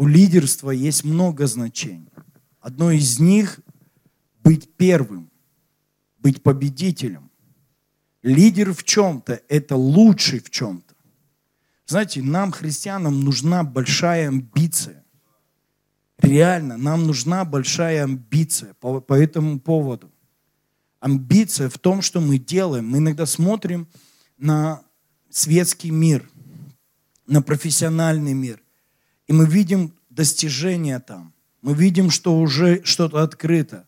у лидерства есть много значений. Одно из них – быть первым, быть победителем. Лидер в чем-то – это лучший в чем-то. Знаете, нам, христианам, нужна большая амбиция. Реально, нам нужна большая амбиция по, по этому поводу. Амбиция в том, что мы делаем. Мы иногда смотрим на светский мир, на профессиональный мир, и мы видим достижения там. Мы видим, что уже что-то открыто.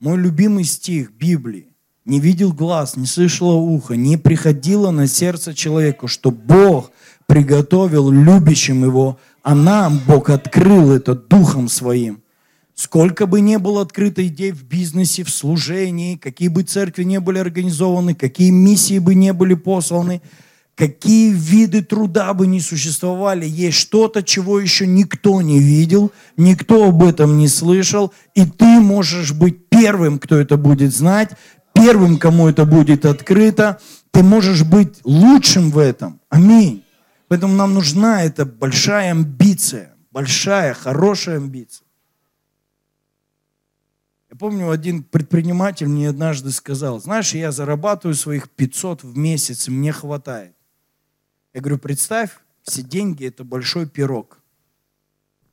Мой любимый стих Библии. Не видел глаз, не слышало ухо, не приходило на сердце человеку, что Бог приготовил любящим его, а нам Бог открыл это Духом Своим. Сколько бы ни было открыто идей в бизнесе, в служении, какие бы церкви не были организованы, какие миссии бы не были посланы, какие виды труда бы не существовали, есть что-то, чего еще никто не видел, никто об этом не слышал, и ты можешь быть первым, кто это будет знать, первым, кому это будет открыто, ты можешь быть лучшим в этом. Аминь. Поэтому нам нужна эта большая амбиция, большая, хорошая амбиция. Я помню, один предприниматель мне однажды сказал, знаешь, я зарабатываю своих 500 в месяц, мне хватает. Я говорю, представь, все деньги – это большой пирог.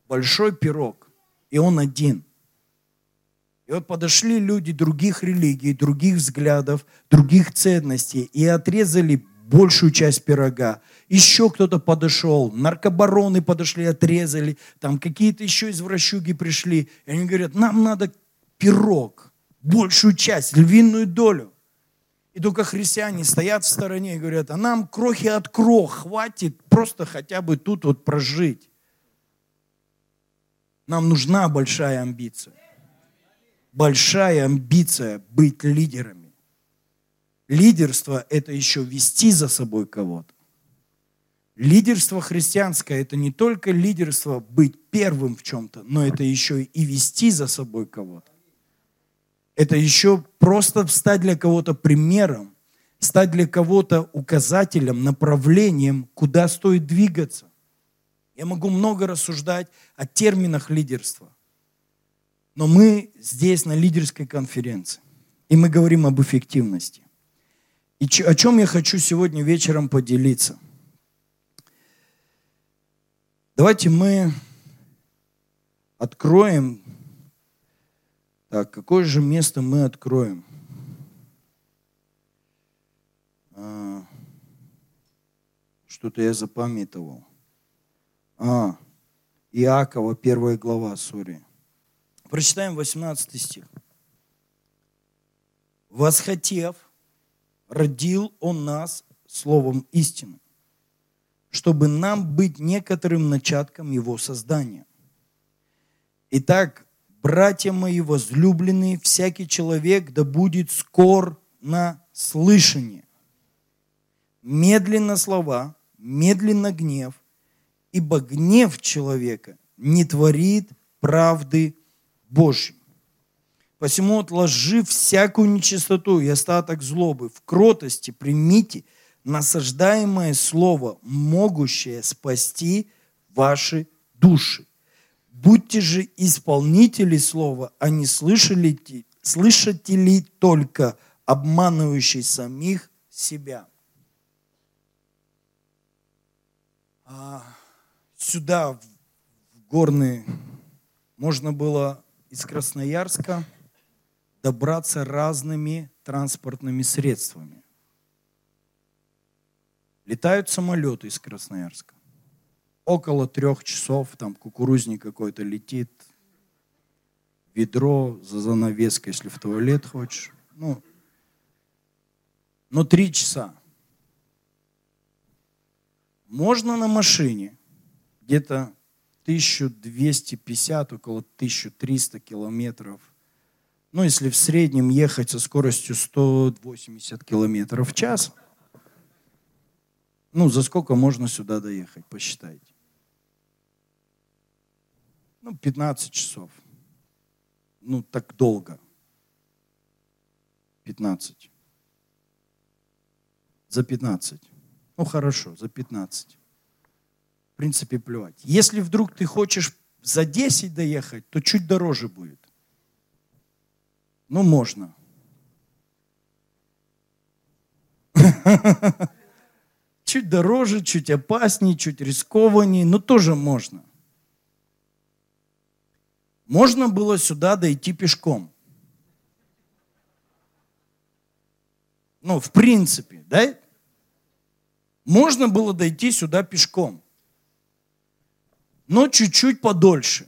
Большой пирог. И он один. И вот подошли люди других религий, других взглядов, других ценностей и отрезали большую часть пирога. Еще кто-то подошел, наркобароны подошли, отрезали, там какие-то еще извращуги пришли. И они говорят, нам надо пирог, большую часть, львиную долю. И только христиане стоят в стороне и говорят, а нам крохи от крох хватит просто хотя бы тут вот прожить. Нам нужна большая амбиция. Большая амбиция быть лидерами. Лидерство – это еще вести за собой кого-то. Лидерство христианское – это не только лидерство быть первым в чем-то, но это еще и вести за собой кого-то. Это еще просто стать для кого-то примером, стать для кого-то указателем, направлением, куда стоит двигаться. Я могу много рассуждать о терминах лидерства. Но мы здесь на лидерской конференции. И мы говорим об эффективности. И о чем я хочу сегодня вечером поделиться. Давайте мы откроем так, какое же место мы откроем? А, что-то я запамятовал. А, Иакова, первая глава, сори. Прочитаем 18 стих. «Восхотев, родил Он нас словом истины, чтобы нам быть некоторым начатком Его создания. Итак, братья мои возлюбленные, всякий человек да будет скор на слышание. Медленно слова, медленно гнев, ибо гнев человека не творит правды Божьей. Посему, отложив всякую нечистоту и остаток злобы, в кротости примите насаждаемое слово, могущее спасти ваши души. Будьте же исполнители слова, а не слышатели только, обманывающие самих себя. А сюда, в горные, можно было из Красноярска добраться разными транспортными средствами. Летают самолеты из Красноярска около трех часов, там кукурузник какой-то летит, ведро за занавеской, если в туалет хочешь. Ну, но три часа. Можно на машине где-то 1250, около 1300 километров. Ну, если в среднем ехать со скоростью 180 километров в час, ну, за сколько можно сюда доехать, посчитайте ну, 15 часов. Ну, так долго. 15. За 15. Ну, хорошо, за 15. В принципе, плевать. Если вдруг ты хочешь за 10 доехать, то чуть дороже будет. Ну, можно. Чуть дороже, чуть опаснее, чуть рискованнее, но тоже можно. Можно было сюда дойти пешком. Ну, в принципе, да? Можно было дойти сюда пешком. Но чуть-чуть подольше.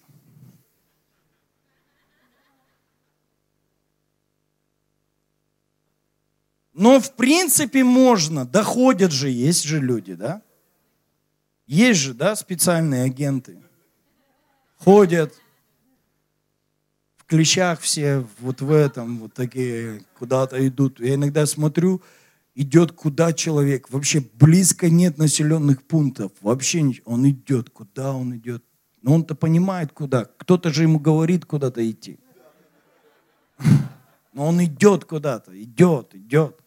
Но в принципе можно, доходят же, есть же люди, да? Есть же, да, специальные агенты. Ходят, клещах все, вот в этом, вот такие, куда-то идут. Я иногда смотрю, идет куда человек. Вообще близко нет населенных пунктов. Вообще он идет, куда он идет. Но он-то понимает, куда. Кто-то же ему говорит, куда-то идти. Но он идет куда-то, идет, идет.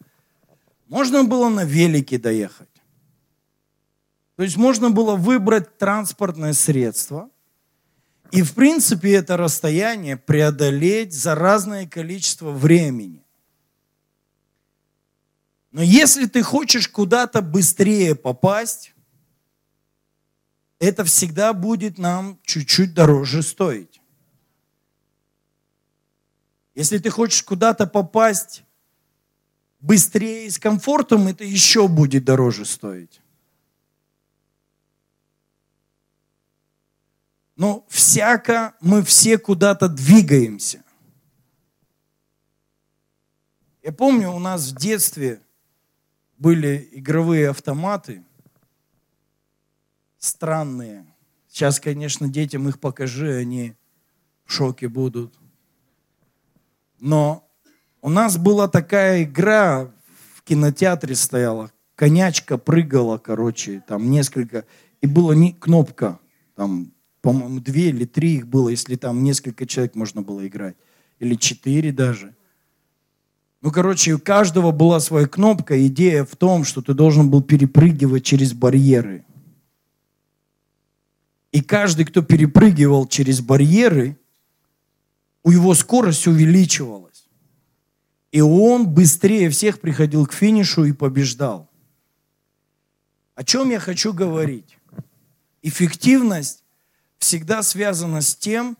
Можно было на велике доехать. То есть можно было выбрать транспортное средство и, в принципе, это расстояние преодолеть за разное количество времени. Но если ты хочешь куда-то быстрее попасть, это всегда будет нам чуть-чуть дороже стоить. Если ты хочешь куда-то попасть быстрее и с комфортом, это еще будет дороже стоить. Но всяко мы все куда-то двигаемся. Я помню, у нас в детстве были игровые автоматы странные. Сейчас, конечно, детям их покажи, они в шоке будут. Но у нас была такая игра, в кинотеатре стояла, конячка прыгала, короче, там несколько, и была не, кнопка, там, по-моему, две или три их было, если там несколько человек можно было играть, или четыре даже. Ну, короче, у каждого была своя кнопка, идея в том, что ты должен был перепрыгивать через барьеры. И каждый, кто перепрыгивал через барьеры, у его скорость увеличивалась. И он быстрее всех приходил к финишу и побеждал. О чем я хочу говорить? Эффективность всегда связана с тем,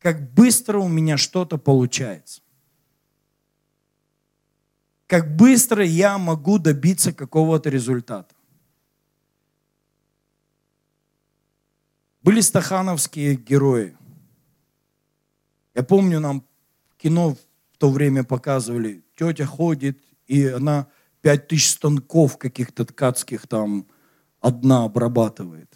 как быстро у меня что-то получается. Как быстро я могу добиться какого-то результата. Были стахановские герои. Я помню, нам кино то время показывали, тетя ходит, и она пять тысяч станков каких-то ткацких там одна обрабатывает.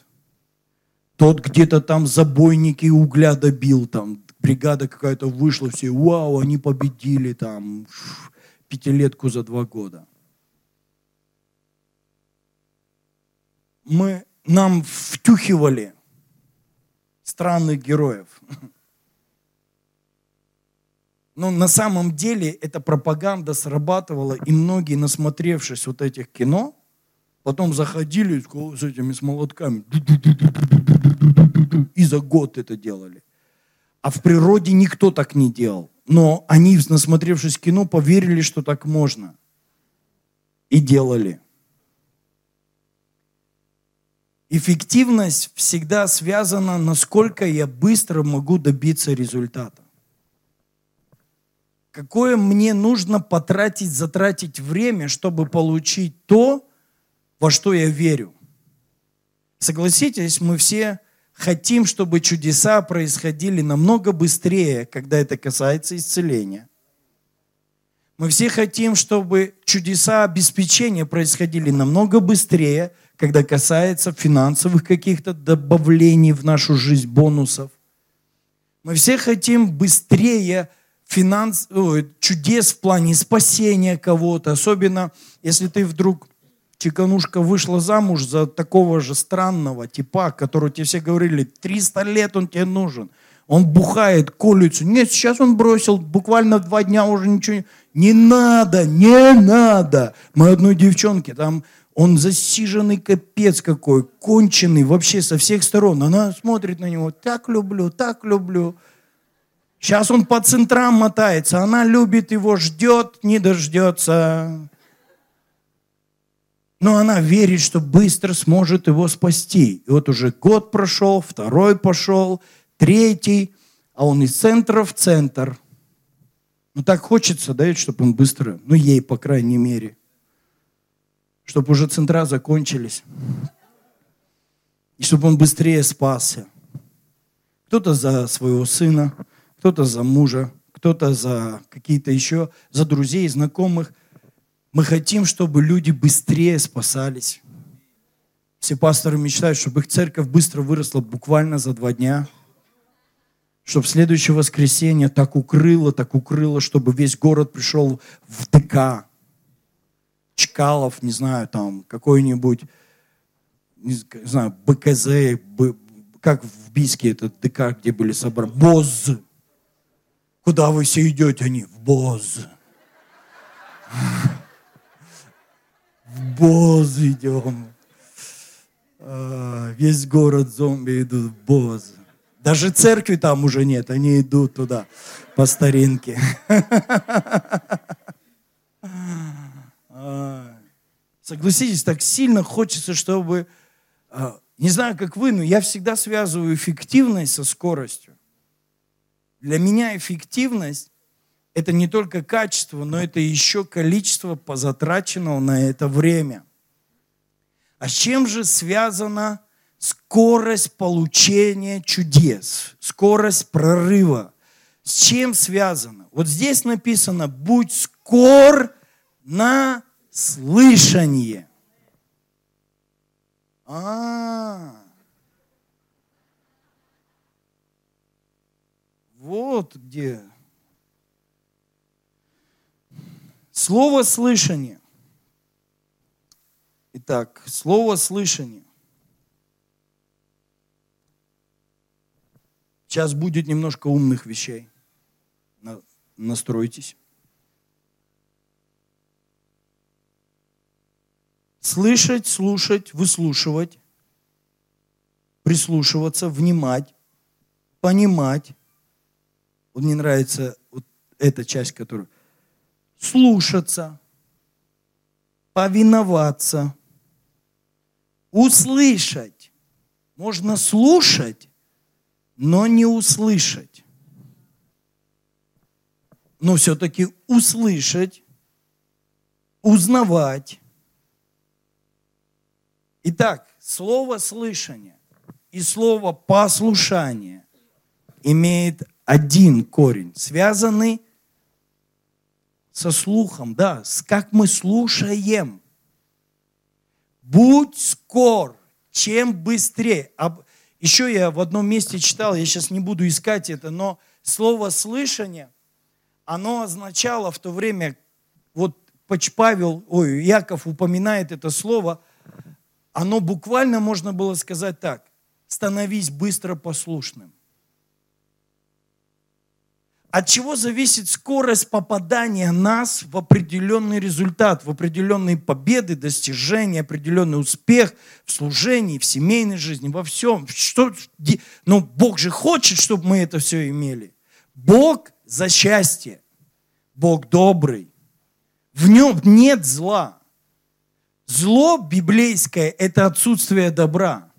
Тот где-то там забойники угля добил, там бригада какая-то вышла, все, вау, они победили там пятилетку за два года. Мы, нам втюхивали странных героев. Но на самом деле эта пропаганда срабатывала, и многие, насмотревшись вот этих кино, потом заходили с этими с молотками за год это делали. А в природе никто так не делал. Но они, насмотревшись кино, поверили, что так можно. И делали. Эффективность всегда связана, насколько я быстро могу добиться результата какое мне нужно потратить, затратить время, чтобы получить то, во что я верю. Согласитесь, мы все хотим, чтобы чудеса происходили намного быстрее, когда это касается исцеления. Мы все хотим, чтобы чудеса обеспечения происходили намного быстрее, когда касается финансовых каких-то добавлений в нашу жизнь, бонусов. Мы все хотим быстрее финанс, чудес в плане спасения кого-то, особенно если ты вдруг чеканушка вышла замуж за такого же странного типа, который тебе все говорили, 300 лет он тебе нужен. Он бухает, колется. Нет, сейчас он бросил, буквально два дня уже ничего не... Не надо, не надо. Мы одной девчонке, там Он засиженный капец какой, конченый вообще со всех сторон. Она смотрит на него, так люблю, так люблю. Сейчас он по центрам мотается, она любит его, ждет, не дождется. Но она верит, что быстро сможет его спасти. И вот уже год прошел, второй пошел, третий, а он из центра в центр. Ну так хочется, да, чтобы он быстро, ну ей, по крайней мере, чтобы уже центра закончились. И чтобы он быстрее спасся. Кто-то за своего сына, кто-то за мужа, кто-то за какие-то еще, за друзей, знакомых. Мы хотим, чтобы люди быстрее спасались. Все пасторы мечтают, чтобы их церковь быстро выросла буквально за два дня. Чтобы следующее воскресенье так укрыло, так укрыло, чтобы весь город пришел в ДК. Чкалов, не знаю, там какой-нибудь, не знаю, БКЗ, как в Бийске этот ДК, где были собраны, БОЗ. Куда вы все идете? Они в Боз. В Боз идем. А, весь город зомби идут в Боз. Даже церкви там уже нет, они идут туда по старинке. А, согласитесь, так сильно хочется, чтобы, а, не знаю, как вы, но я всегда связываю эффективность со скоростью. Для меня эффективность – это не только качество, но это еще количество позатраченного на это время. А с чем же связана скорость получения чудес, скорость прорыва? С чем связано? Вот здесь написано, будь скор на слышание. А, Вот где. Слово слышание. Итак, слово слышание. Сейчас будет немножко умных вещей. Настройтесь. Слышать, слушать, выслушивать, прислушиваться, внимать, понимать, вот мне нравится вот эта часть, которая слушаться, повиноваться, услышать. Можно слушать, но не услышать. Но все-таки услышать, узнавать. Итак, слово слышание и слово послушание имеет один корень, связанный со слухом, да, с как мы слушаем. Будь скор, чем быстрее. Еще я в одном месте читал, я сейчас не буду искать это, но слово слышание, оно означало в то время, вот Павел, ой, Яков упоминает это слово, оно буквально можно было сказать так, становись быстро послушным. От чего зависит скорость попадания нас в определенный результат, в определенные победы, достижения, определенный успех в служении, в семейной жизни, во всем. Что, ну, Бог же хочет, чтобы мы это все имели. Бог за счастье. Бог добрый. В нем нет зла. Зло библейское – это отсутствие добра.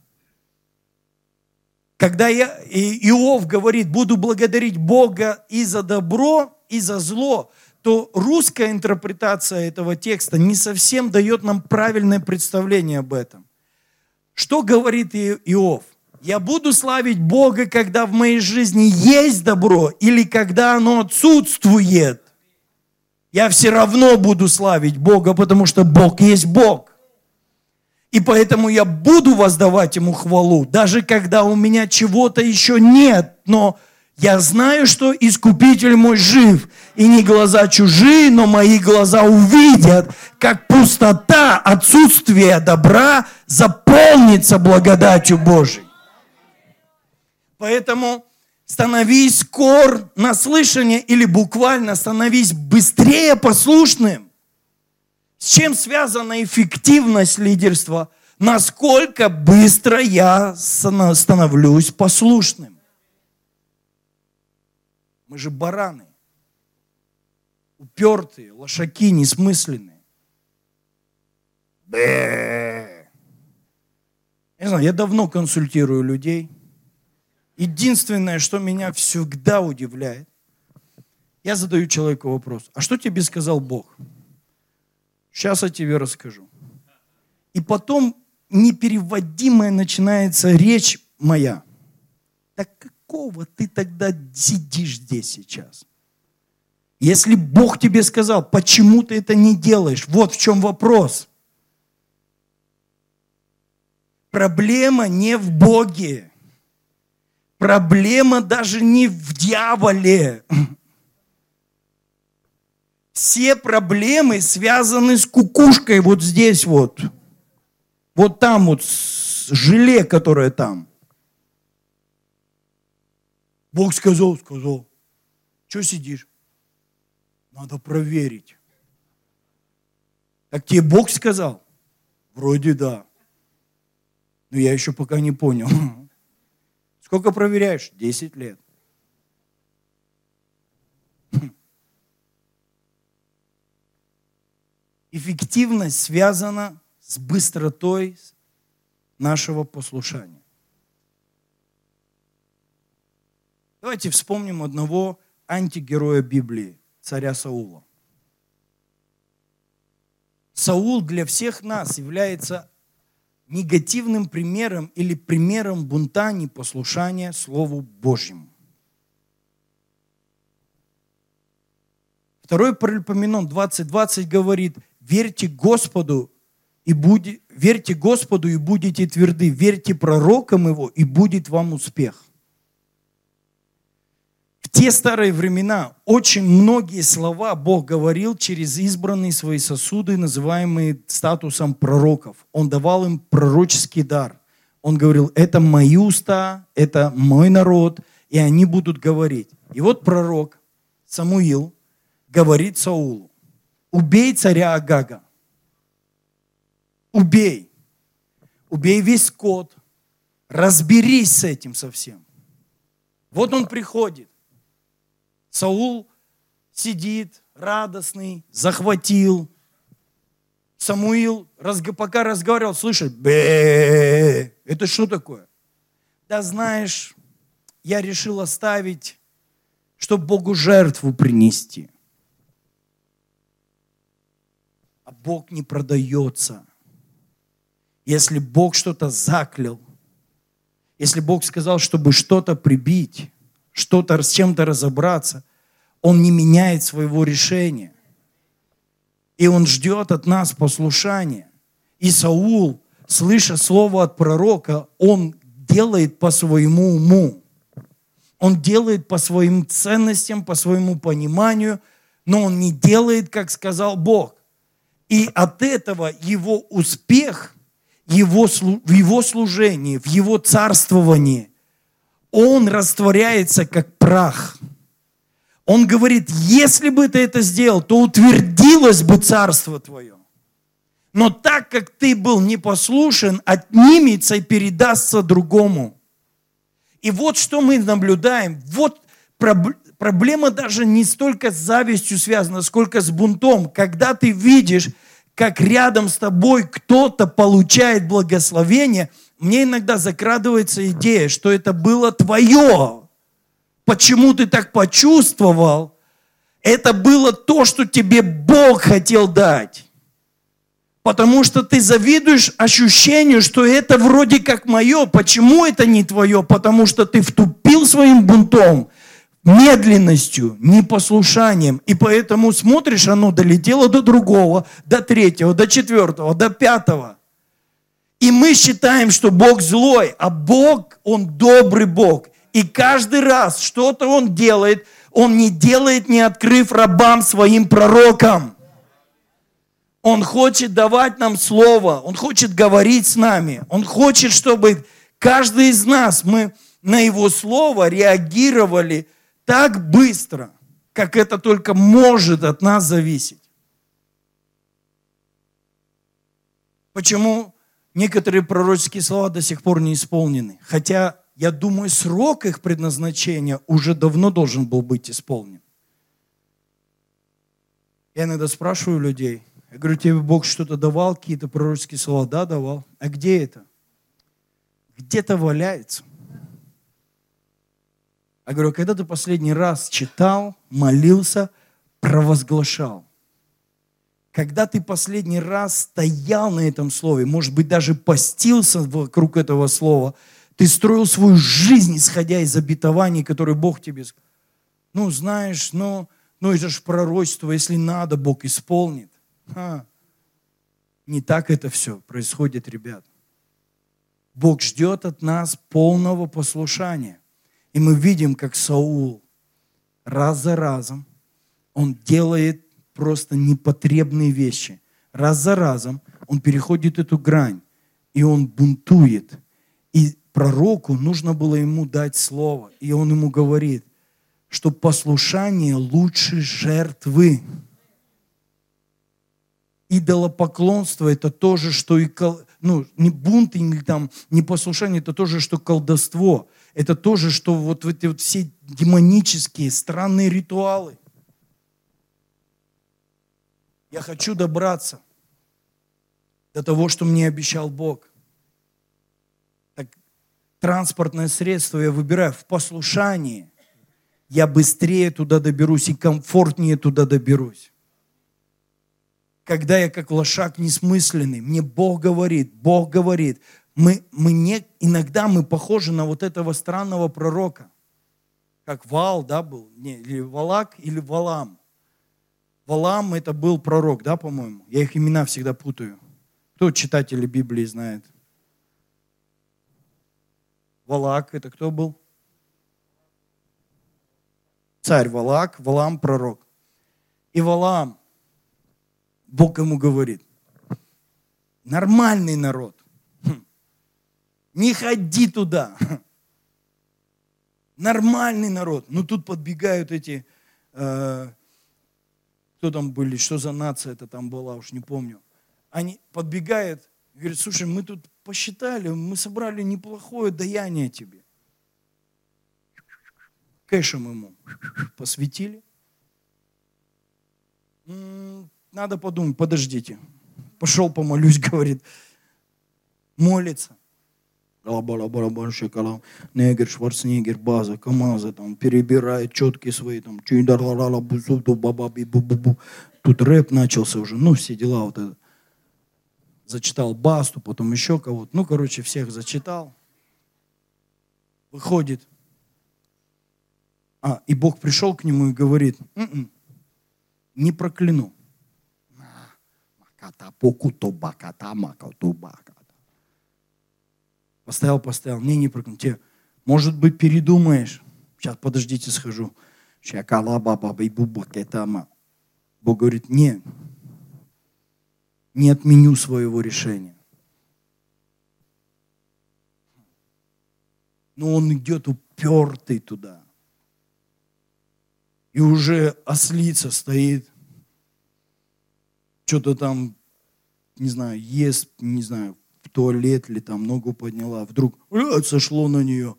Когда я, Иов говорит, буду благодарить Бога и за добро, и за зло, то русская интерпретация этого текста не совсем дает нам правильное представление об этом. Что говорит Иов? Я буду славить Бога, когда в моей жизни есть добро или когда оно отсутствует. Я все равно буду славить Бога, потому что Бог есть Бог. И поэтому я буду воздавать ему хвалу, даже когда у меня чего-то еще нет, но я знаю, что Искупитель мой жив, и не глаза чужие, но мои глаза увидят, как пустота, отсутствие добра заполнится благодатью Божией. Поэтому становись скор на слышание или буквально становись быстрее послушным. С чем связана эффективность лидерства? Насколько быстро я становлюсь послушным. Мы же бараны. Упертые, лошаки, несмысленные. Не знаю, я давно консультирую людей. Единственное, что меня всегда удивляет, я задаю человеку вопрос, а что тебе сказал Бог? Сейчас я тебе расскажу. И потом непереводимая начинается речь моя. Так какого ты тогда сидишь здесь сейчас? Если Бог тебе сказал, почему ты это не делаешь? Вот в чем вопрос. Проблема не в Боге. Проблема даже не в дьяволе. Все проблемы связаны с кукушкой вот здесь вот. Вот там вот, желе, которое там. Бог сказал, сказал. Что сидишь? Надо проверить. Так тебе Бог сказал? Вроде да. Но я еще пока не понял. Сколько проверяешь? Десять лет. Эффективность связана с быстротой нашего послушания. Давайте вспомним одного антигероя Библии, царя Саула. Саул для всех нас является негативным примером или примером бунта непослушания Слову Божьему. Второй Паралипоменон 20.20 говорит, верьте Господу и будь, верьте Господу и будете тверды, верьте пророкам Его и будет вам успех. В те старые времена очень многие слова Бог говорил через избранные свои сосуды, называемые статусом пророков. Он давал им пророческий дар. Он говорил, это мои уста, это мой народ, и они будут говорить. И вот пророк Самуил говорит Саулу, убей царя Агага, убей, убей весь скот, разберись с этим совсем. Вот он приходит, Саул сидит радостный, захватил. Самуил пока разговаривал, слышит, бе, это что такое? Да знаешь, я решил оставить, чтобы Богу жертву принести. А Бог не продается. Если Бог что-то заклял, если Бог сказал, чтобы что-то прибить, что-то с чем-то разобраться, он не меняет своего решения. И он ждет от нас послушания. И Саул, слыша слово от пророка, он делает по своему уму. Он делает по своим ценностям, по своему пониманию, но он не делает, как сказал Бог. И от этого его успех его, в его служении, в его царствовании, он растворяется как прах – он говорит, если бы ты это сделал, то утвердилось бы царство твое. Но так как ты был непослушен, отнимется и передастся другому. И вот что мы наблюдаем. Вот проблема даже не столько с завистью связана, сколько с бунтом. Когда ты видишь, как рядом с тобой кто-то получает благословение, мне иногда закрадывается идея, что это было твое почему ты так почувствовал, это было то, что тебе Бог хотел дать. Потому что ты завидуешь ощущению, что это вроде как мое. Почему это не твое? Потому что ты втупил своим бунтом, медленностью, непослушанием. И поэтому смотришь, оно долетело до другого, до третьего, до четвертого, до пятого. И мы считаем, что Бог злой, а Бог, Он добрый Бог. И каждый раз что-то он делает, он не делает, не открыв рабам своим пророкам. Он хочет давать нам слово, он хочет говорить с нами, он хочет, чтобы каждый из нас, мы на его слово реагировали так быстро, как это только может от нас зависеть. Почему некоторые пророческие слова до сих пор не исполнены? Хотя, я думаю, срок их предназначения уже давно должен был быть исполнен. Я иногда спрашиваю людей, я говорю, тебе Бог что-то давал, какие-то пророческие слова? Да, давал. А где это? Где-то валяется. Я говорю, когда ты последний раз читал, молился, провозглашал? Когда ты последний раз стоял на этом слове, может быть, даже постился вокруг этого слова, ты строил свою жизнь, исходя из обетований, которые Бог тебе. Ну, знаешь, ну, ну это же пророчество, если надо, Бог исполнит. Ха. Не так это все происходит, ребят. Бог ждет от нас полного послушания. И мы видим, как Саул раз за разом, он делает просто непотребные вещи. Раз за разом он переходит эту грань, и он бунтует. И пророку нужно было ему дать слово. И он ему говорит, что послушание лучше жертвы. Идолопоклонство – это то же, что и ну, не бунт или там непослушание, это то же, что колдовство. Это то же, что вот эти вот все демонические, странные ритуалы – я хочу добраться до того, что мне обещал Бог. Так транспортное средство я выбираю в послушании. Я быстрее туда доберусь и комфортнее туда доберусь. Когда я как лошак несмысленный, мне Бог говорит, Бог говорит, мы, мы не, иногда мы похожи на вот этого странного пророка, как Вал, да, был, не, или Валак, или Валам. Валам это был пророк, да, по-моему? Я их имена всегда путаю. Кто читатели Библии знает? Валак это кто был? Царь Валак, Валам пророк. И Валам, Бог ему говорит, нормальный народ, не ходи туда. Нормальный народ. Но тут подбегают эти э, кто там были, что за нация это там была, уж не помню. Они подбегают, говорят, слушай, мы тут посчитали, мы собрали неплохое даяние тебе. Кэшем ему посвятили. Надо подумать, подождите. Пошел помолюсь, говорит. Молится. Негр, Шварценеггер, база, КамАЗа, там, перебирает четкие свои, там, Тут рэп начался уже, ну, все дела вот это. Зачитал Басту, потом еще кого-то. Ну, короче, всех зачитал. Выходит. А, и Бог пришел к нему и говорит, М-м, не прокляну. Маката. Поставил, поставил. Не, не прыгну. Тебе, может быть, передумаешь. Сейчас, подождите, схожу. Бог говорит, нет, не отменю своего решения. Но он идет упертый туда. И уже ослица стоит, что-то там, не знаю, ест, не знаю, туалет или там ногу подняла, вдруг блядь, сошло на нее.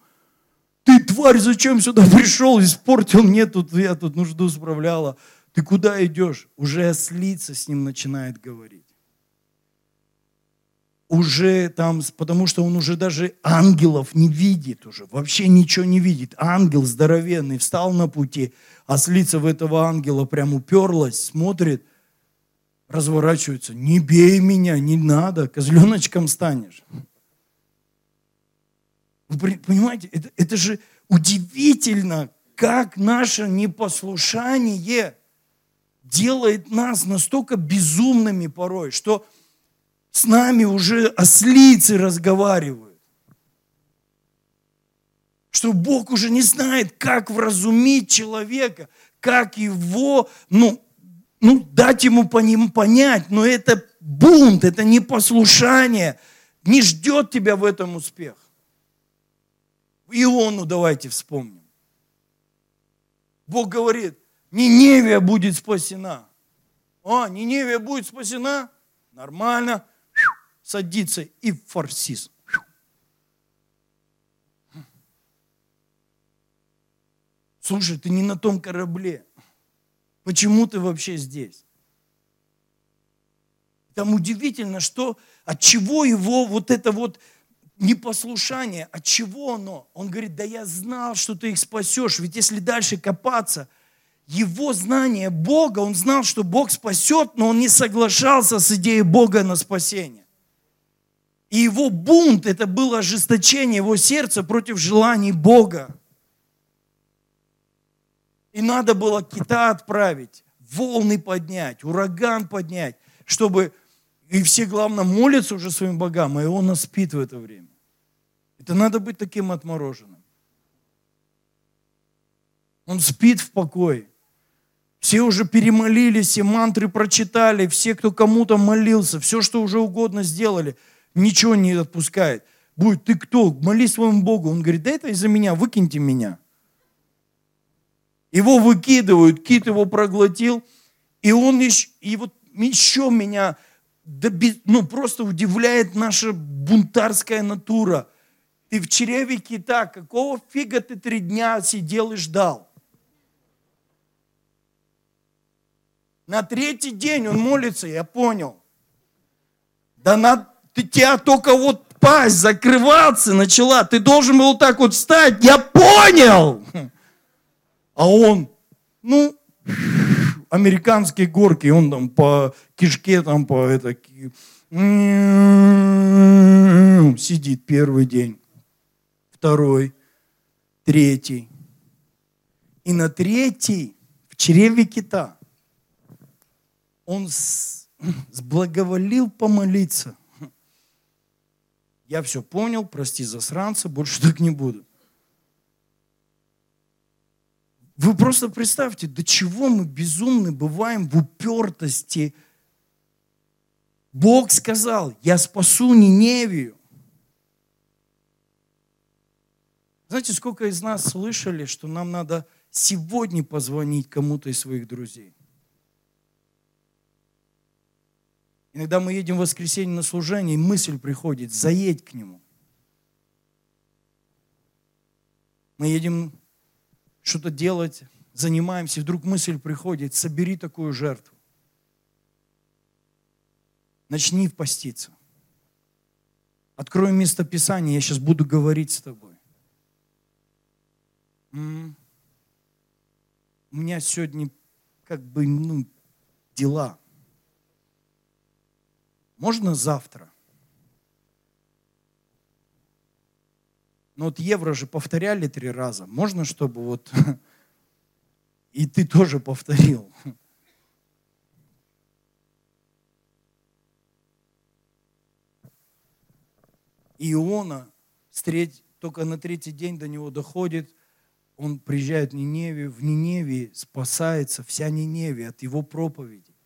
Ты, тварь, зачем сюда пришел? Испортил мне тут, я тут нужду справляла. Ты куда идешь? Уже ослица с ним начинает говорить. Уже там, потому что он уже даже ангелов не видит уже, вообще ничего не видит. Ангел здоровенный встал на пути, ослица в этого ангела прям уперлась, смотрит – разворачиваются. Не бей меня, не надо, козленочком станешь. Вы понимаете, это, это же удивительно, как наше непослушание делает нас настолько безумными порой, что с нами уже ослицы разговаривают. Что Бог уже не знает, как вразумить человека, как его, ну, ну, дать ему по ним понять, но это бунт, это непослушание, не ждет тебя в этом успех. Иону давайте вспомним. Бог говорит, Ниневия будет спасена. А, Ниневия будет спасена? Нормально. садится и фарсис. Слушай, ты не на том корабле. Почему ты вообще здесь? Там удивительно, что от чего его вот это вот непослушание, от чего оно? Он говорит, да я знал, что ты их спасешь, ведь если дальше копаться, его знание Бога, он знал, что Бог спасет, но он не соглашался с идеей Бога на спасение. И его бунт, это было ожесточение его сердца против желаний Бога. И надо было кита отправить, волны поднять, ураган поднять, чтобы... И все, главное, молятся уже своим богам, а он спит в это время. Это надо быть таким отмороженным. Он спит в покое. Все уже перемолились, все мантры прочитали, все, кто кому-то молился, все, что уже угодно сделали, ничего не отпускает. Будет, ты кто? Молись своему Богу. Он говорит, да это из-за меня, выкиньте меня. Его выкидывают, кит его проглотил, и он еще, и вот еще меня ну, просто удивляет наша бунтарская натура. Ты в чреве кита, какого фига ты три дня сидел и ждал? На третий день он молится, я понял. Да на, ты, тебя только вот пасть закрываться начала, ты должен был так вот встать, я понял. А он, ну, американские горки, он там по кишке, там по это, сидит первый день, второй, третий. И на третий в чреве кита он сблаговолил помолиться. Я все понял, прости засранца, больше так не буду. Вы просто представьте, до чего мы безумны бываем в упертости. Бог сказал, я спасу Ниневию. Знаете, сколько из нас слышали, что нам надо сегодня позвонить кому-то из своих друзей? Иногда мы едем в воскресенье на служение, и мысль приходит, заедь к нему. Мы едем что-то делать, занимаемся, и вдруг мысль приходит, собери такую жертву. Начни поститься. Открой место Писания, я сейчас буду говорить с тобой. У меня сегодня как бы ну, дела. Можно завтра? Но вот евро же повторяли три раза. Можно, чтобы вот и ты тоже повторил? Иона только на третий день до него доходит, он приезжает в Ниневию, в Ниневии спасается вся Ниневия от его проповеди.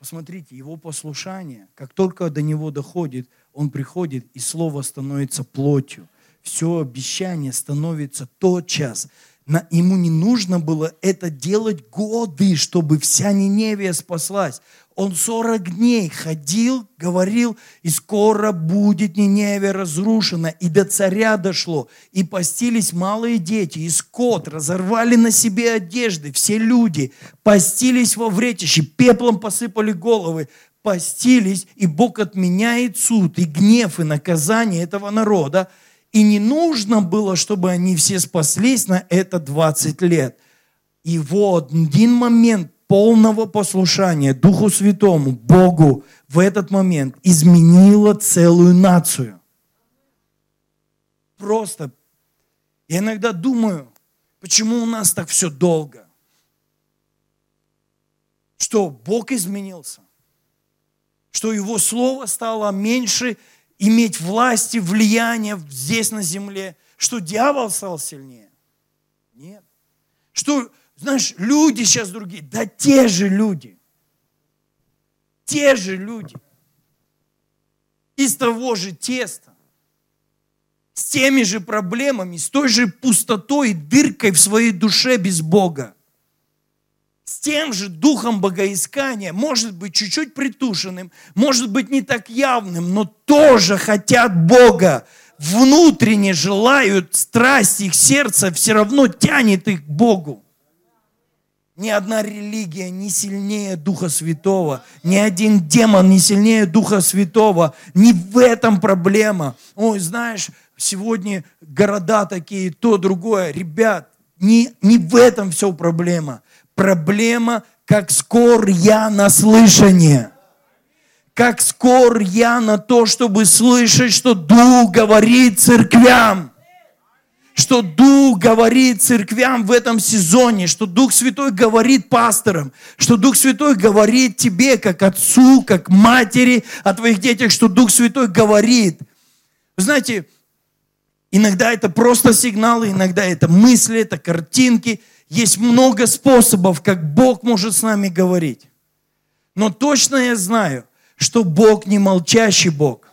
Посмотрите, его послушание, как только до него доходит, он приходит, и слово становится плотью. Все обещание становится тотчас. На, ему не нужно было это делать годы, чтобы вся Ниневия спаслась. Он 40 дней ходил, говорил, и скоро будет Ниневия разрушена. И до царя дошло. И постились малые дети, и скот, разорвали на себе одежды, все люди, постились во вретище, пеплом посыпали головы, постились, и Бог отменяет суд, и гнев, и наказание этого народа – и не нужно было, чтобы они все спаслись на это 20 лет. И вот один момент полного послушания Духу Святому, Богу в этот момент изменило целую нацию. Просто. Я иногда думаю, почему у нас так все долго? Что Бог изменился? Что Его Слово стало меньше иметь власть и влияние здесь на земле, что дьявол стал сильнее. Нет. Что, знаешь, люди сейчас другие, да те же люди. Те же люди. Из того же теста. С теми же проблемами, с той же пустотой и дыркой в своей душе без Бога. С тем же духом богоискания, может быть, чуть-чуть притушенным, может быть, не так явным, но тоже хотят Бога, внутренне желают, страсть их сердца все равно тянет их к Богу. Ни одна религия не сильнее Духа Святого. Ни один демон не сильнее Духа Святого. Не в этом проблема. Ой, знаешь, сегодня города такие, то, другое. Ребят, не, не в этом все проблема проблема, как скор я на слышание. Как скор я на то, чтобы слышать, что Дух говорит церквям. Что Дух говорит церквям в этом сезоне, что Дух Святой говорит пасторам, что Дух Святой говорит тебе, как отцу, как матери о твоих детях, что Дух Святой говорит. Знаете, иногда это просто сигналы, иногда это мысли, это картинки – есть много способов, как Бог может с нами говорить. Но точно я знаю, что Бог не молчащий Бог.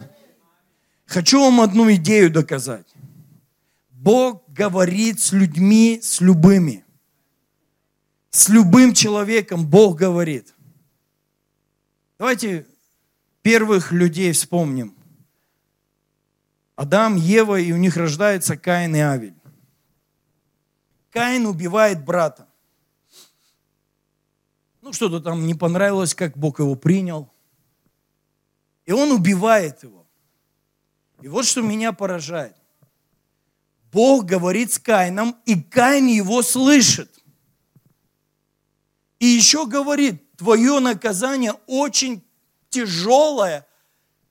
Хочу вам одну идею доказать. Бог говорит с людьми, с любыми. С любым человеком Бог говорит. Давайте первых людей вспомним. Адам, Ева, и у них рождается Каин и Авель. Каин убивает брата. Ну, что-то там не понравилось, как Бог его принял. И он убивает его. И вот что меня поражает. Бог говорит с Каином, и Каин его слышит. И еще говорит, твое наказание очень тяжелое,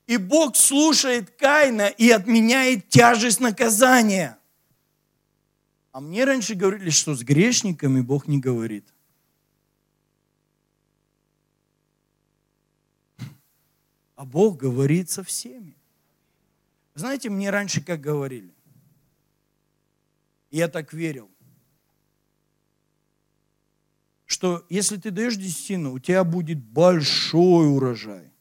и Бог слушает Каина и отменяет тяжесть наказания. А мне раньше говорили, что с грешниками Бог не говорит. А Бог говорит со всеми. Знаете, мне раньше как говорили? Я так верил. Что если ты даешь десятину, у тебя будет большой урожай.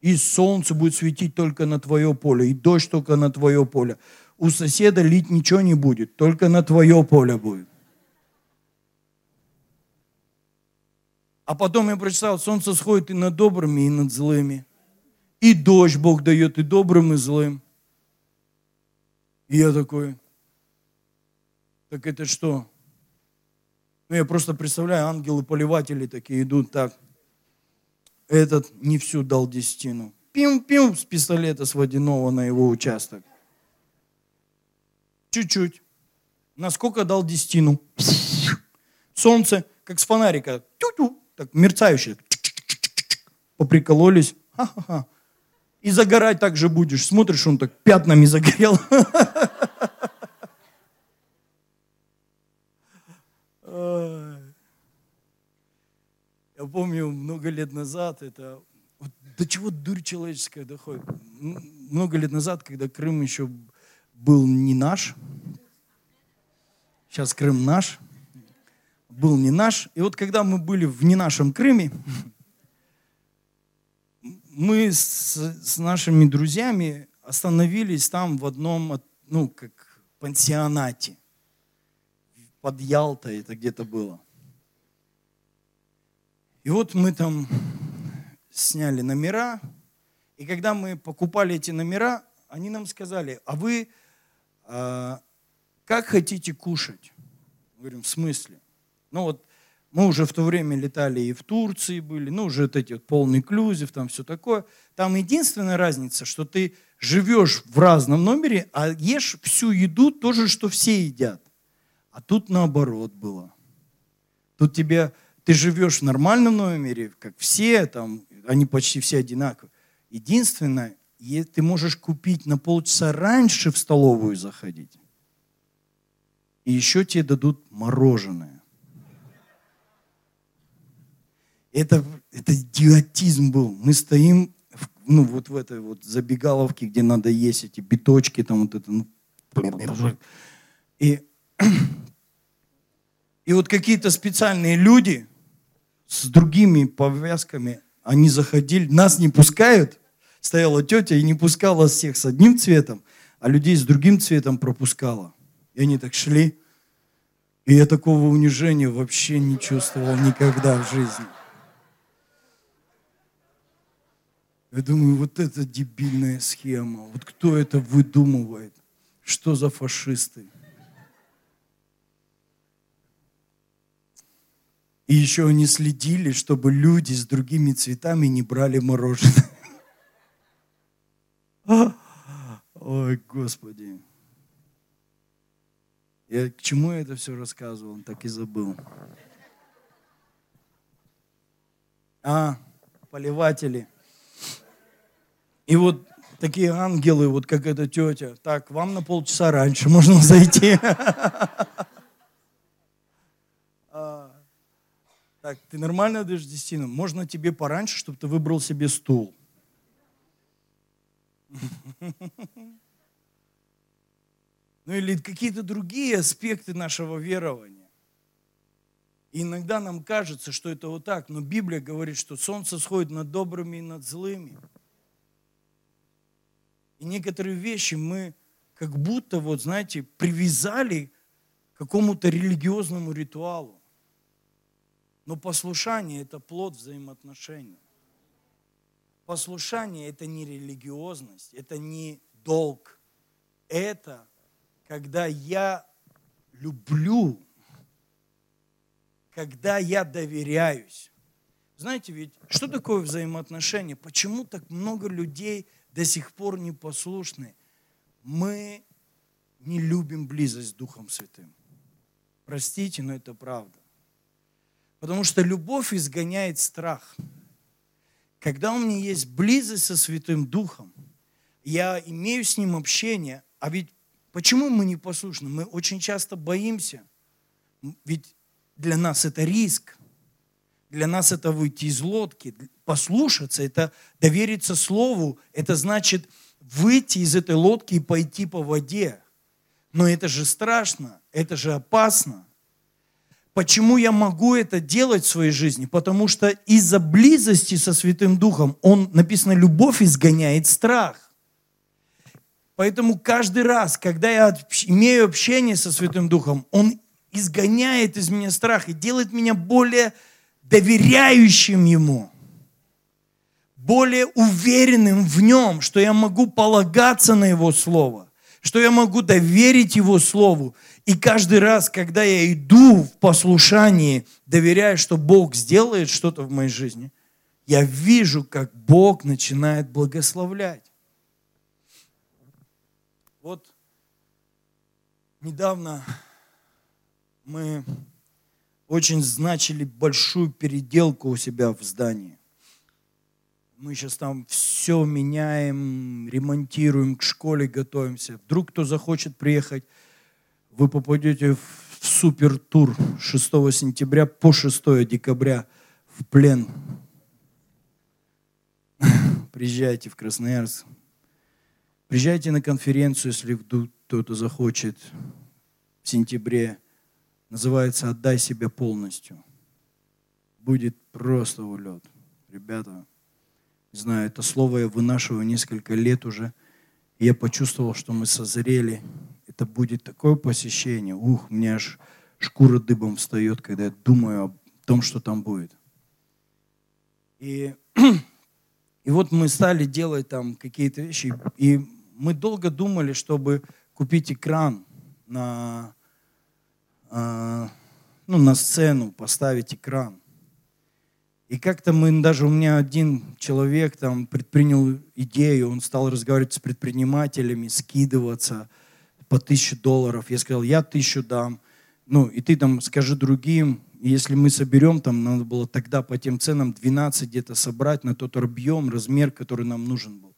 И солнце будет светить только на твое поле, и дождь только на твое поле у соседа лить ничего не будет, только на твое поле будет. А потом я прочитал, солнце сходит и над добрыми, и над злыми. И дождь Бог дает и добрым, и злым. И я такой, так это что? Ну, я просто представляю, ангелы-поливатели такие идут так. Этот не всю дал десятину. Пим-пим с пистолета с водяного на его участок. Чуть-чуть. Насколько дал десятину? Солнце, как с фонарика. Тю-тю, так мерцающее. Поприкололись. Ха-ха-ха. И загорать так же будешь. Смотришь, он так пятнами загорел. Я помню, много лет назад, это вот до чего дурь человеческая доходит. Много лет назад, когда Крым еще был не наш. Сейчас Крым наш. Был не наш. И вот когда мы были в не нашем Крыме, мы с, с нашими друзьями остановились там в одном, ну, как пансионате. Под Ялтой это где-то было. И вот мы там сняли номера, и когда мы покупали эти номера, они нам сказали, а вы а, как хотите кушать? Говорим, в смысле? Ну вот мы уже в то время летали и в Турции были, ну уже вот эти вот полный клюзив, там все такое. Там единственная разница, что ты живешь в разном номере, а ешь всю еду тоже, что все едят. А тут наоборот было. Тут тебе, ты живешь в нормальном номере, как все, там, они почти все одинаковые. Единственное, ты можешь купить на полчаса раньше в столовую заходить. И еще тебе дадут мороженое. Это, это идиотизм был. Мы стоим ну, вот в этой вот забегаловке, где надо есть эти биточки, там вот это. Ну, и, и вот какие-то специальные люди с другими повязками, они заходили, нас не пускают, стояла тетя и не пускала всех с одним цветом, а людей с другим цветом пропускала. И они так шли. И я такого унижения вообще не чувствовал никогда в жизни. Я думаю, вот это дебильная схема. Вот кто это выдумывает? Что за фашисты? И еще они следили, чтобы люди с другими цветами не брали мороженое. Ой, Господи. Я к чему я это все рассказывал, так и забыл. А, поливатели. И вот такие ангелы, вот как эта тетя. Так, вам на полчаса раньше можно зайти. А, так, ты нормально даешь десятину? Можно тебе пораньше, чтобы ты выбрал себе стул. Ну или какие-то другие аспекты нашего верования. И иногда нам кажется, что это вот так, но Библия говорит, что солнце сходит над добрыми и над злыми. И некоторые вещи мы как будто, вот знаете, привязали к какому-то религиозному ритуалу. Но послушание – это плод взаимоотношений. Послушание – это не религиозность, это не долг. Это когда я люблю, когда я доверяюсь. Знаете, ведь что такое взаимоотношения? Почему так много людей до сих пор непослушны? Мы не любим близость с Духом Святым. Простите, но это правда. Потому что любовь изгоняет страх. Когда у меня есть близость со Святым Духом, я имею с Ним общение, а ведь Почему мы не послушны? Мы очень часто боимся. Ведь для нас это риск. Для нас это выйти из лодки. Послушаться – это довериться Слову. Это значит выйти из этой лодки и пойти по воде. Но это же страшно, это же опасно. Почему я могу это делать в своей жизни? Потому что из-за близости со Святым Духом, он, написано, любовь изгоняет страх. Поэтому каждый раз, когда я имею общение со Святым Духом, Он изгоняет из меня страх и делает меня более доверяющим Ему, более уверенным в Нем, что я могу полагаться на Его Слово, что я могу доверить Его Слову. И каждый раз, когда я иду в послушании, доверяя, что Бог сделает что-то в моей жизни, я вижу, как Бог начинает благословлять. Вот недавно мы очень значили большую переделку у себя в здании. Мы сейчас там все меняем, ремонтируем, к школе готовимся. Вдруг кто захочет приехать, вы попадете в супер тур 6 сентября по 6 декабря в плен. Приезжайте в Красноярск. Приезжайте на конференцию, если кто-то захочет в сентябре. Называется «Отдай себя полностью». Будет просто улет. Ребята, не знаю, это слово я вынашиваю несколько лет уже. И я почувствовал, что мы созрели. Это будет такое посещение. Ух, у меня аж шкура дыбом встает, когда я думаю о том, что там будет. И, и вот мы стали делать там какие-то вещи. И мы долго думали, чтобы купить экран на, э, ну, на сцену, поставить экран. И как-то мы, даже у меня один человек там предпринял идею, он стал разговаривать с предпринимателями, скидываться по тысяче долларов. Я сказал, я тысячу дам. Ну, и ты там скажи другим, если мы соберем, там надо было тогда по тем ценам 12 где-то собрать на тот объем, размер, который нам нужен был.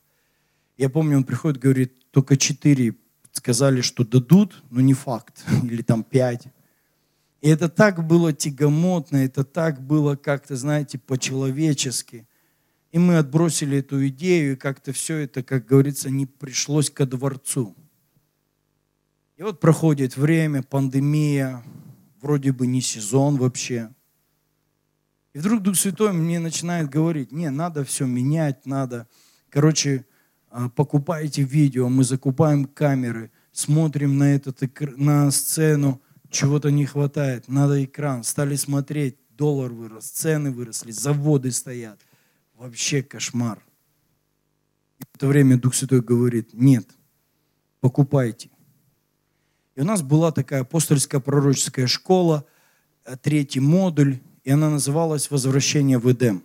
Я помню, он приходит, говорит, только четыре сказали, что дадут, но не факт, или там пять. И это так было тягомотно, это так было как-то, знаете, по-человечески. И мы отбросили эту идею, и как-то все это, как говорится, не пришлось ко дворцу. И вот проходит время, пандемия, вроде бы не сезон вообще. И вдруг Дух Святой мне начинает говорить, не, надо все менять, надо, короче, а, покупаете видео, мы закупаем камеры, смотрим на, этот, на сцену, чего-то не хватает, надо экран. Стали смотреть, доллар вырос, цены выросли, заводы стоят. Вообще кошмар. И в это время Дух Святой говорит, нет, покупайте. И у нас была такая апостольская пророческая школа, э, третий модуль, и она называлась «Возвращение в Эдем».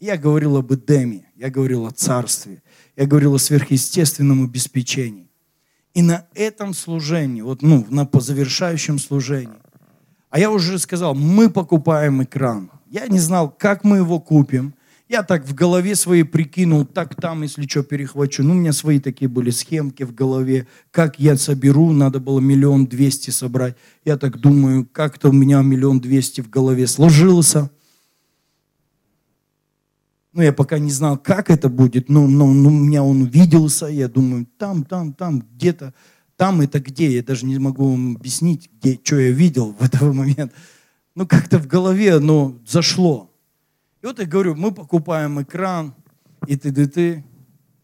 Я говорил об Эдеме, я говорил о царстве, я говорил о сверхъестественном обеспечении. И на этом служении, вот ну, на по завершающем служении, а я уже сказал, мы покупаем экран. Я не знал, как мы его купим. Я так в голове своей прикинул, так там, если что, перехвачу. Ну, у меня свои такие были схемки в голове. Как я соберу, надо было миллион двести собрать. Я так думаю, как-то у меня миллион двести в голове сложился. Ну, я пока не знал, как это будет, но, но, но меня он увиделся. Я думаю, там, там, там, где-то. Там это где? Я даже не могу вам объяснить, где, что я видел в этот момент. Ну, как-то в голове оно зашло. И вот я говорю, мы покупаем экран, и ты, ты, ты.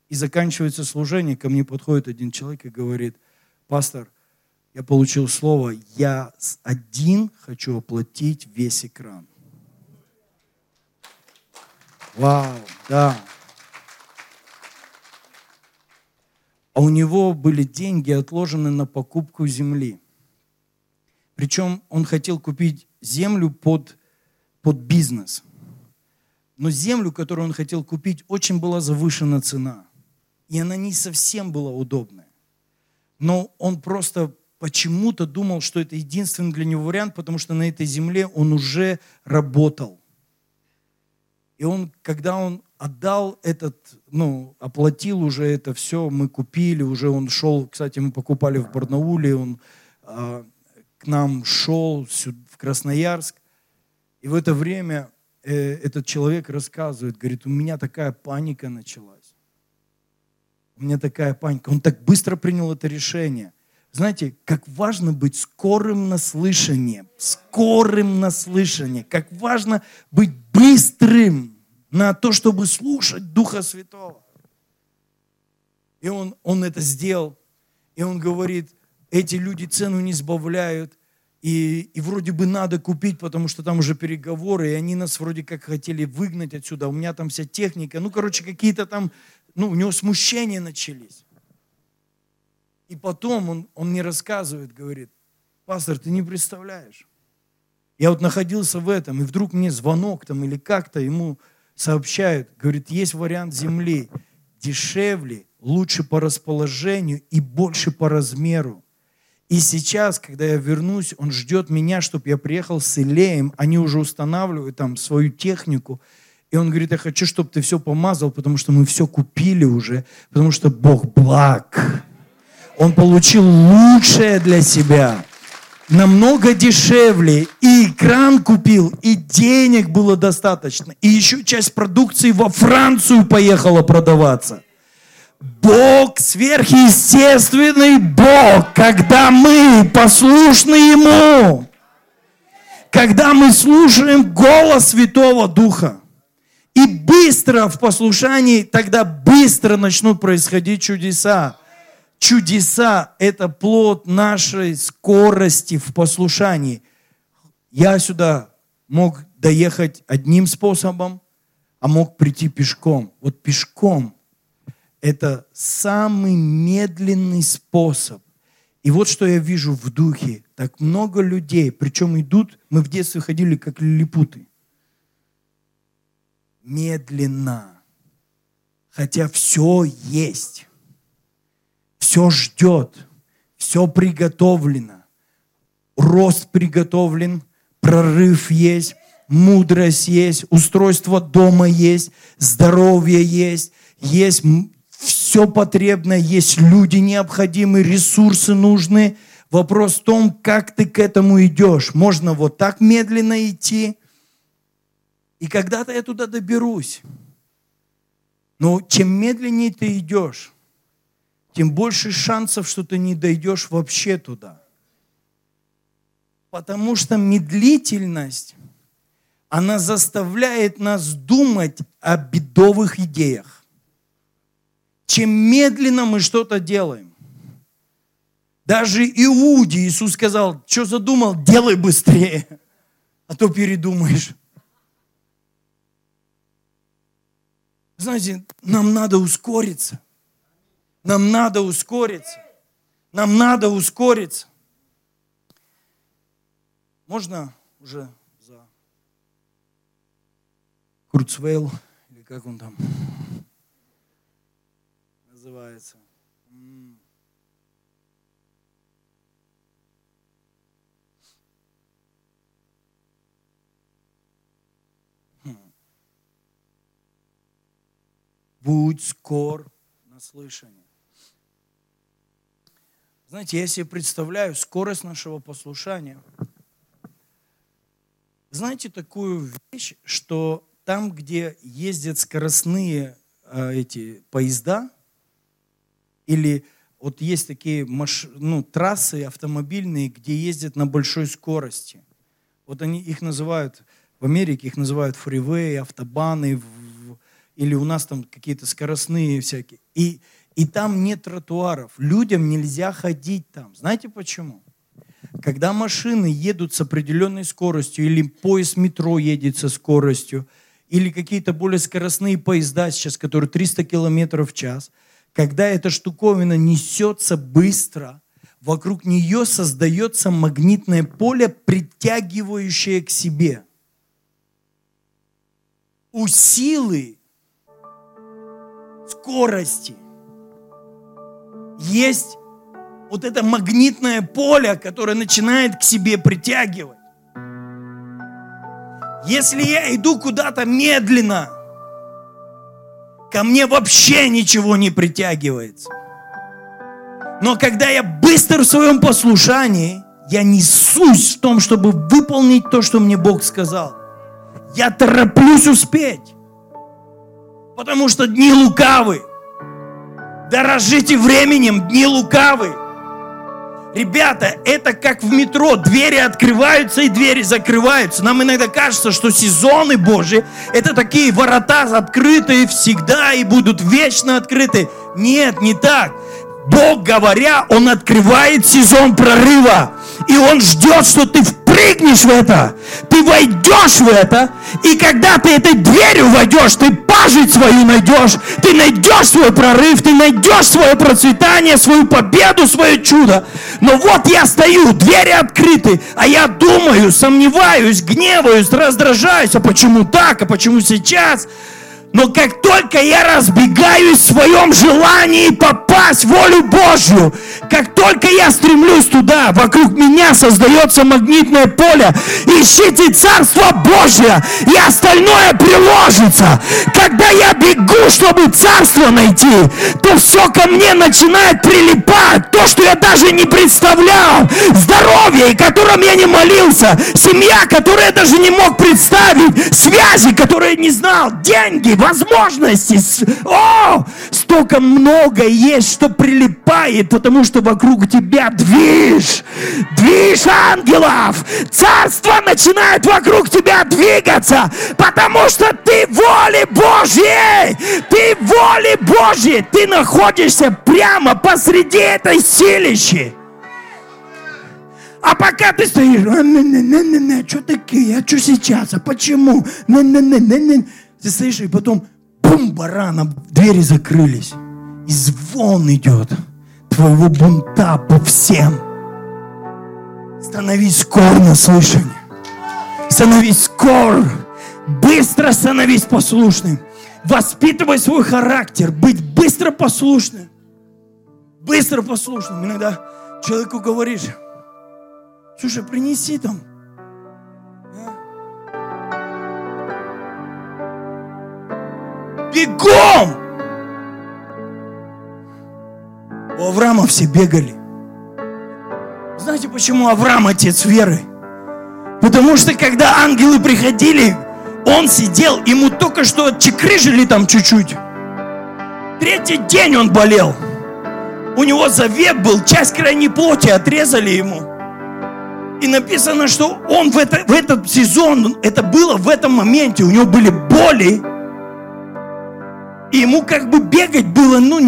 И заканчивается служение, ко мне подходит один человек и говорит, пастор, я получил слово, я один хочу оплатить весь экран. Вау, да. А у него были деньги отложены на покупку земли. Причем он хотел купить землю под, под бизнес – но землю, которую он хотел купить, очень была завышена цена. И она не совсем была удобная. Но он просто почему-то думал, что это единственный для него вариант, потому что на этой земле он уже работал. И он, когда он отдал этот, ну, оплатил уже это все, мы купили, уже он шел, кстати, мы покупали в Барнауле, он э, к нам шел сюда, в Красноярск. И в это время э, этот человек рассказывает, говорит, у меня такая паника началась. У меня такая паника. Он так быстро принял это решение. Знаете, как важно быть скорым на слышание, скорым на слышание, как важно быть быстрым на то, чтобы слушать Духа Святого. И он, он это сделал. И он говорит, эти люди цену не сбавляют, и, и вроде бы надо купить, потому что там уже переговоры, и они нас вроде как хотели выгнать отсюда. У меня там вся техника. Ну, короче, какие-то там, ну, у него смущения начались. И потом он, он мне рассказывает, говорит, пастор, ты не представляешь. Я вот находился в этом, и вдруг мне звонок там или как-то ему сообщают, говорит, есть вариант земли дешевле, лучше по расположению и больше по размеру. И сейчас, когда я вернусь, он ждет меня, чтобы я приехал с Илеем. Они уже устанавливают там свою технику. И он говорит, я хочу, чтобы ты все помазал, потому что мы все купили уже, потому что Бог благ. Он получил лучшее для себя, намного дешевле. И экран купил, и денег было достаточно. И еще часть продукции во Францию поехала продаваться. Бог сверхъестественный Бог, когда мы послушны Ему, когда мы слушаем голос Святого Духа. И быстро в послушании, тогда быстро начнут происходить чудеса. Чудеса – это плод нашей скорости в послушании. Я сюда мог доехать одним способом, а мог прийти пешком. Вот пешком – это самый медленный способ. И вот что я вижу в духе. Так много людей, причем идут, мы в детстве ходили как лилипуты. Медленно. Хотя все есть. Все ждет. Все приготовлено. Рост приготовлен. Прорыв есть. Мудрость есть. Устройство дома есть. Здоровье есть. Есть все потребное, есть люди необходимые, ресурсы нужны. Вопрос в том, как ты к этому идешь. Можно вот так медленно идти, и когда-то я туда доберусь. Но чем медленнее ты идешь, тем больше шансов, что ты не дойдешь вообще туда. Потому что медлительность, она заставляет нас думать о бедовых идеях чем медленно мы что-то делаем. Даже Иуде Иисус сказал, что задумал, делай быстрее, а то передумаешь. Знаете, нам надо ускориться. Нам надо ускориться. Нам надо ускориться. Можно уже за Курцвейл, или как он там называется. будь скор на слышание. Знаете, я себе представляю скорость нашего послушания. Знаете такую вещь, что там, где ездят скоростные э, эти поезда, или вот есть такие маш... ну, трассы автомобильные, где ездят на большой скорости. Вот они их называют, в Америке их называют фривей, автобаны, или у нас там какие-то скоростные всякие. И, и там нет тротуаров. Людям нельзя ходить там. Знаете почему? Когда машины едут с определенной скоростью, или поезд метро едет со скоростью, или какие-то более скоростные поезда сейчас, которые 300 километров в час, когда эта штуковина несется быстро, вокруг нее создается магнитное поле, притягивающее к себе. У силы скорости есть вот это магнитное поле, которое начинает к себе притягивать. Если я иду куда-то медленно, ко мне вообще ничего не притягивается. Но когда я быстр в своем послушании, я несусь в том, чтобы выполнить то, что мне Бог сказал. Я тороплюсь успеть. Потому что дни лукавы. Дорожите временем, дни лукавы. Ребята, это как в метро. Двери открываются и двери закрываются. Нам иногда кажется, что сезоны Божьи – это такие ворота открытые всегда и будут вечно открыты. Нет, не так. Бог, говоря, Он открывает сезон прорыва. И Он ждет, что ты впрыгнешь в это, ты войдешь в это, и когда ты этой дверью войдешь, ты пажить свою найдешь, ты найдешь свой прорыв, ты найдешь свое процветание, свою победу, свое чудо. Но вот я стою, двери открыты, а я думаю, сомневаюсь, гневаюсь, раздражаюсь, а почему так, а почему сейчас? Но как только я разбегаюсь в своем желании попасть в волю Божью, как только я стремлюсь туда, вокруг меня создается магнитное поле. Ищите Царство Божье, и остальное приложится. Когда я бегу, чтобы Царство найти, то все ко мне начинает прилипать. То, что я даже не представлял. Здоровье, которым я не молился. Семья, которую я даже не мог представить. Связи, которые не знал. Деньги, возможности. О, столько много есть, что прилипает, потому что вокруг тебя движ. Движ ангелов. Царство начинает вокруг тебя двигаться, потому что ты воле Божьей. Ты воле Божьей. Ты находишься прямо посреди этой силищи. А пока ты стоишь, что такие, а что сейчас, а почему? Ты стоишь, и потом бум, барана, двери закрылись. И звон идет твоего бунта по всем. Становись скор на слышание. Становись скор. Быстро становись послушным. Воспитывай свой характер. Быть быстро послушным. Быстро послушным. Иногда человеку говоришь, слушай, принеси там Бегом! У Авраама все бегали. Знаете, почему Авраам отец веры? Потому что когда ангелы приходили, он сидел, ему только что отчекрыжили там чуть-чуть. Третий день он болел. У него завет был, часть крайней плоти отрезали ему. И написано, что он в, это, в этот сезон, это было в этом моменте, у него были боли, и ему как бы бегать было, ну,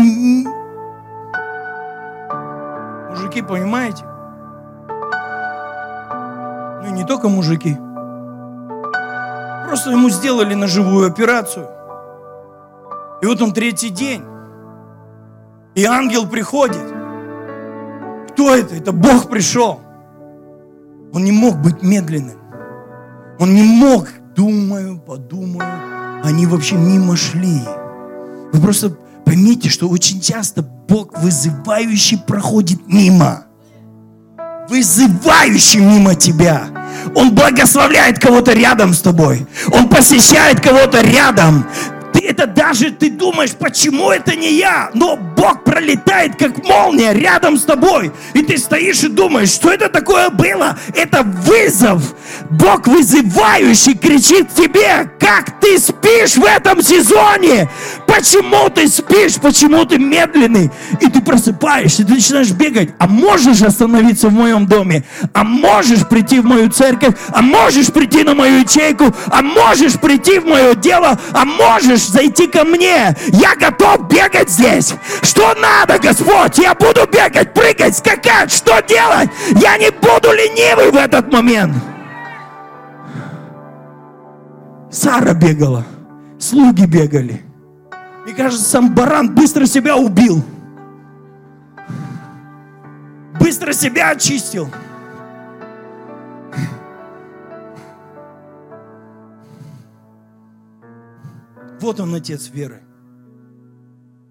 Мужики, понимаете? Ну и не только мужики. Просто ему сделали ножевую операцию. И вот он третий день. И ангел приходит. Кто это? Это Бог пришел. Он не мог быть медленным. Он не мог, думаю, подумаю. Они вообще мимо шли. Вы просто поймите, что очень часто Бог вызывающий проходит мимо. Вызывающий мимо тебя. Он благословляет кого-то рядом с тобой. Он посещает кого-то рядом это даже ты думаешь, почему это не я? Но Бог пролетает, как молния, рядом с тобой. И ты стоишь и думаешь, что это такое было? Это вызов. Бог вызывающий кричит тебе, как ты спишь в этом сезоне? Почему ты спишь? Почему ты медленный? И ты просыпаешься, ты начинаешь бегать. А можешь остановиться в моем доме? А можешь прийти в мою церковь? А можешь прийти на мою ячейку? А можешь прийти в мое дело? А можешь зайти ко мне. Я готов бегать здесь. Что надо, Господь? Я буду бегать, прыгать, скакать. Что делать? Я не буду ленивый в этот момент. Сара бегала, слуги бегали. Мне кажется, сам баран быстро себя убил. Быстро себя очистил. Вот он, отец веры.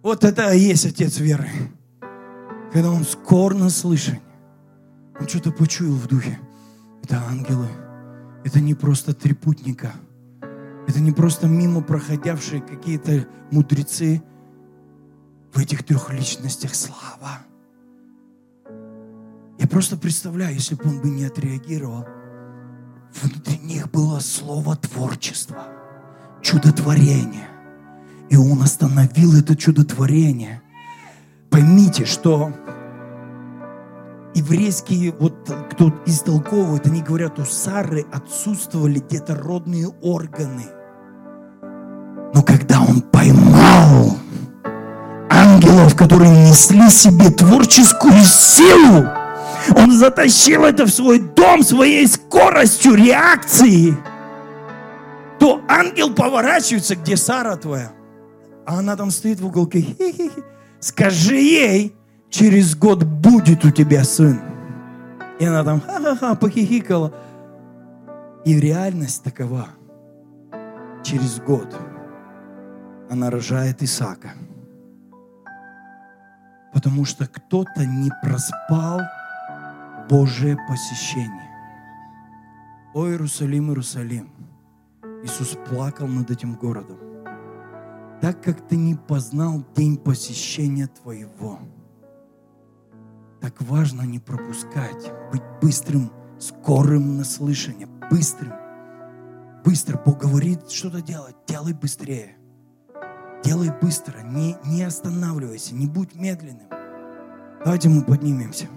Вот это и есть отец веры. Когда он скор на слышание. Он что-то почуял в духе. Это ангелы. Это не просто трепутника. Это не просто мимо проходявшие какие-то мудрецы. В этих трех личностях слава. Я просто представляю, если бы он бы не отреагировал, внутри них было слово творчества – чудотворение. И он остановил это чудотворение. Поймите, что еврейские, вот кто истолковывает, они говорят, у Сары отсутствовали где-то родные органы. Но когда он поймал ангелов, которые несли себе творческую силу, он затащил это в свой дом своей скоростью реакции – то ангел поворачивается, где Сара твоя. А она там стоит в уголке. Хи-хи-хи. Скажи ей, через год будет у тебя сын. И она там ха-ха-ха похихикала. И реальность такова. Через год она рожает Исаака. Потому что кто-то не проспал Божие посещение. О Иерусалим, Иерусалим, Иисус плакал над этим городом. Так как ты не познал день посещения твоего, так важно не пропускать, быть быстрым, скорым на слышание, быстрым. Быстро Бог говорит что-то делать, делай быстрее. Делай быстро, не, не останавливайся, не будь медленным. Давайте мы поднимемся.